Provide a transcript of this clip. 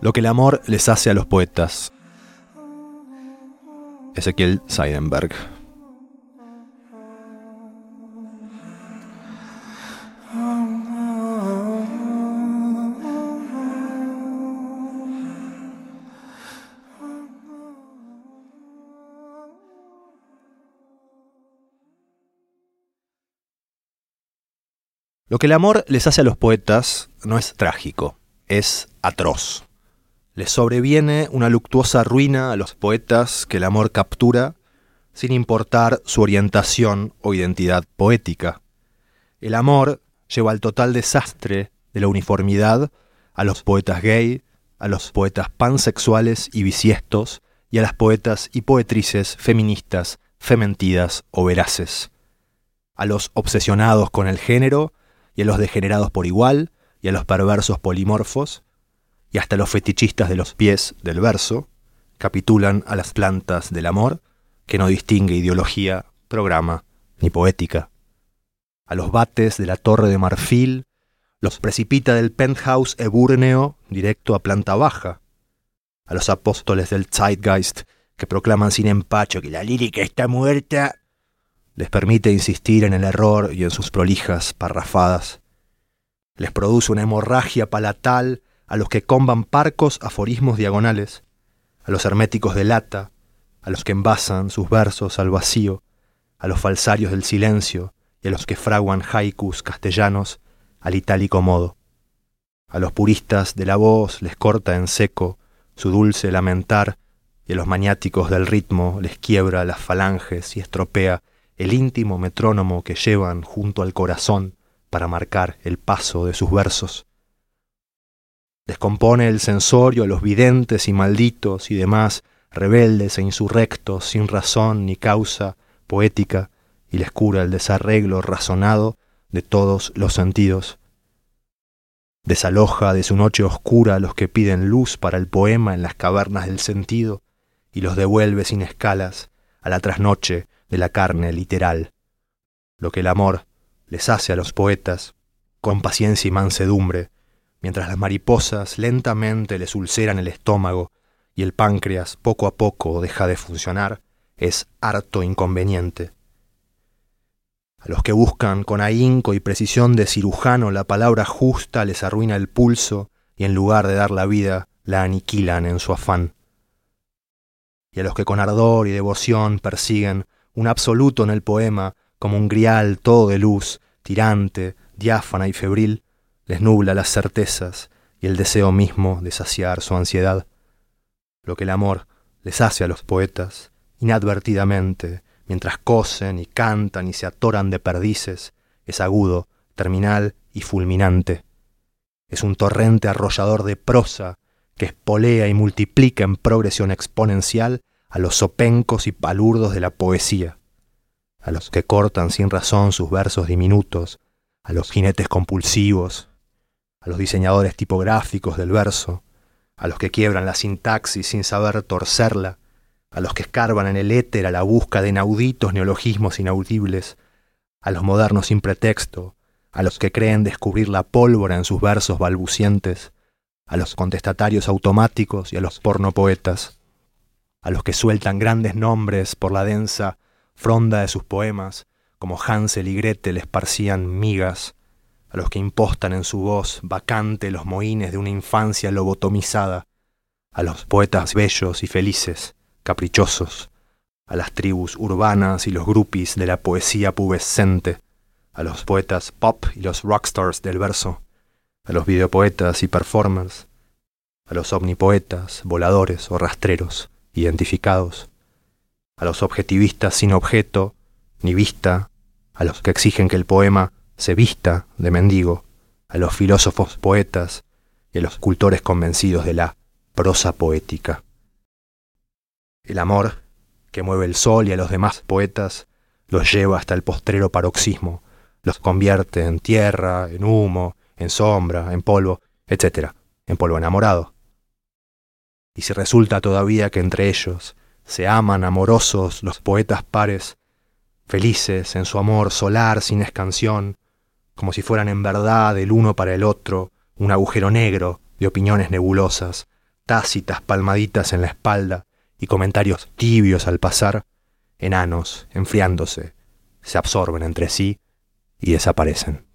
Lo que el amor les hace a los poetas. Ezequiel Seidenberg. Lo que el amor les hace a los poetas no es trágico, es atroz. Les sobreviene una luctuosa ruina a los poetas que el amor captura sin importar su orientación o identidad poética. El amor lleva al total desastre de la uniformidad a los poetas gay, a los poetas pansexuales y bisiestos, y a las poetas y poetrices feministas, fementidas o veraces. A los obsesionados con el género y a los degenerados por igual, y a los perversos polimorfos, y hasta los fetichistas de los pies del verso, capitulan a las plantas del amor, que no distingue ideología, programa ni poética. A los bates de la torre de marfil, los precipita del penthouse ebúrneo directo a planta baja. A los apóstoles del Zeitgeist, que proclaman sin empacho que la lírica está muerta, les permite insistir en el error y en sus prolijas parrafadas. Les produce una hemorragia palatal a los que comban parcos aforismos diagonales, a los herméticos de lata, a los que envasan sus versos al vacío, a los falsarios del silencio y a los que fraguan haikus castellanos al itálico modo. A los puristas de la voz les corta en seco su dulce lamentar y a los maniáticos del ritmo les quiebra las falanges y estropea el íntimo metrónomo que llevan junto al corazón para marcar el paso de sus versos. Descompone el sensorio a los videntes y malditos y demás rebeldes e insurrectos sin razón ni causa poética y les cura el desarreglo razonado de todos los sentidos. Desaloja de su noche oscura a los que piden luz para el poema en las cavernas del sentido y los devuelve sin escalas a la trasnoche de la carne literal, lo que el amor les hace a los poetas, con paciencia y mansedumbre, mientras las mariposas lentamente les ulceran el estómago y el páncreas poco a poco deja de funcionar, es harto inconveniente. A los que buscan con ahínco y precisión de cirujano la palabra justa les arruina el pulso y en lugar de dar la vida la aniquilan en su afán. Y a los que con ardor y devoción persiguen un absoluto en el poema, como un grial todo de luz, tirante, diáfana y febril, les nubla las certezas y el deseo mismo de saciar su ansiedad. Lo que el amor les hace a los poetas, inadvertidamente, mientras cosen y cantan y se atoran de perdices, es agudo, terminal y fulminante. Es un torrente arrollador de prosa que espolea y multiplica en progresión exponencial a los sopencos y palurdos de la poesía, a los que cortan sin razón sus versos diminutos, a los jinetes compulsivos, a los diseñadores tipográficos del verso, a los que quiebran la sintaxis sin saber torcerla, a los que escarban en el éter a la busca de inauditos neologismos inaudibles, a los modernos sin pretexto, a los que creen descubrir la pólvora en sus versos balbucientes, a los contestatarios automáticos y a los pornopoetas a los que sueltan grandes nombres por la densa fronda de sus poemas, como Hansel y Gretel esparcían migas, a los que impostan en su voz vacante los mohines de una infancia lobotomizada, a los poetas bellos y felices, caprichosos, a las tribus urbanas y los grupis de la poesía pubescente, a los poetas pop y los rockstars del verso, a los videopoetas y performers, a los omnipoetas, voladores o rastreros, identificados, a los objetivistas sin objeto ni vista, a los que exigen que el poema se vista de mendigo, a los filósofos poetas y a los cultores convencidos de la prosa poética. El amor, que mueve el sol y a los demás poetas, los lleva hasta el postrero paroxismo, los convierte en tierra, en humo, en sombra, en polvo, etc., en polvo enamorado y si resulta todavía que entre ellos se aman amorosos los poetas pares, felices en su amor solar sin escansión, como si fueran en verdad el uno para el otro un agujero negro de opiniones nebulosas, tácitas palmaditas en la espalda y comentarios tibios al pasar, enanos, enfriándose, se absorben entre sí y desaparecen.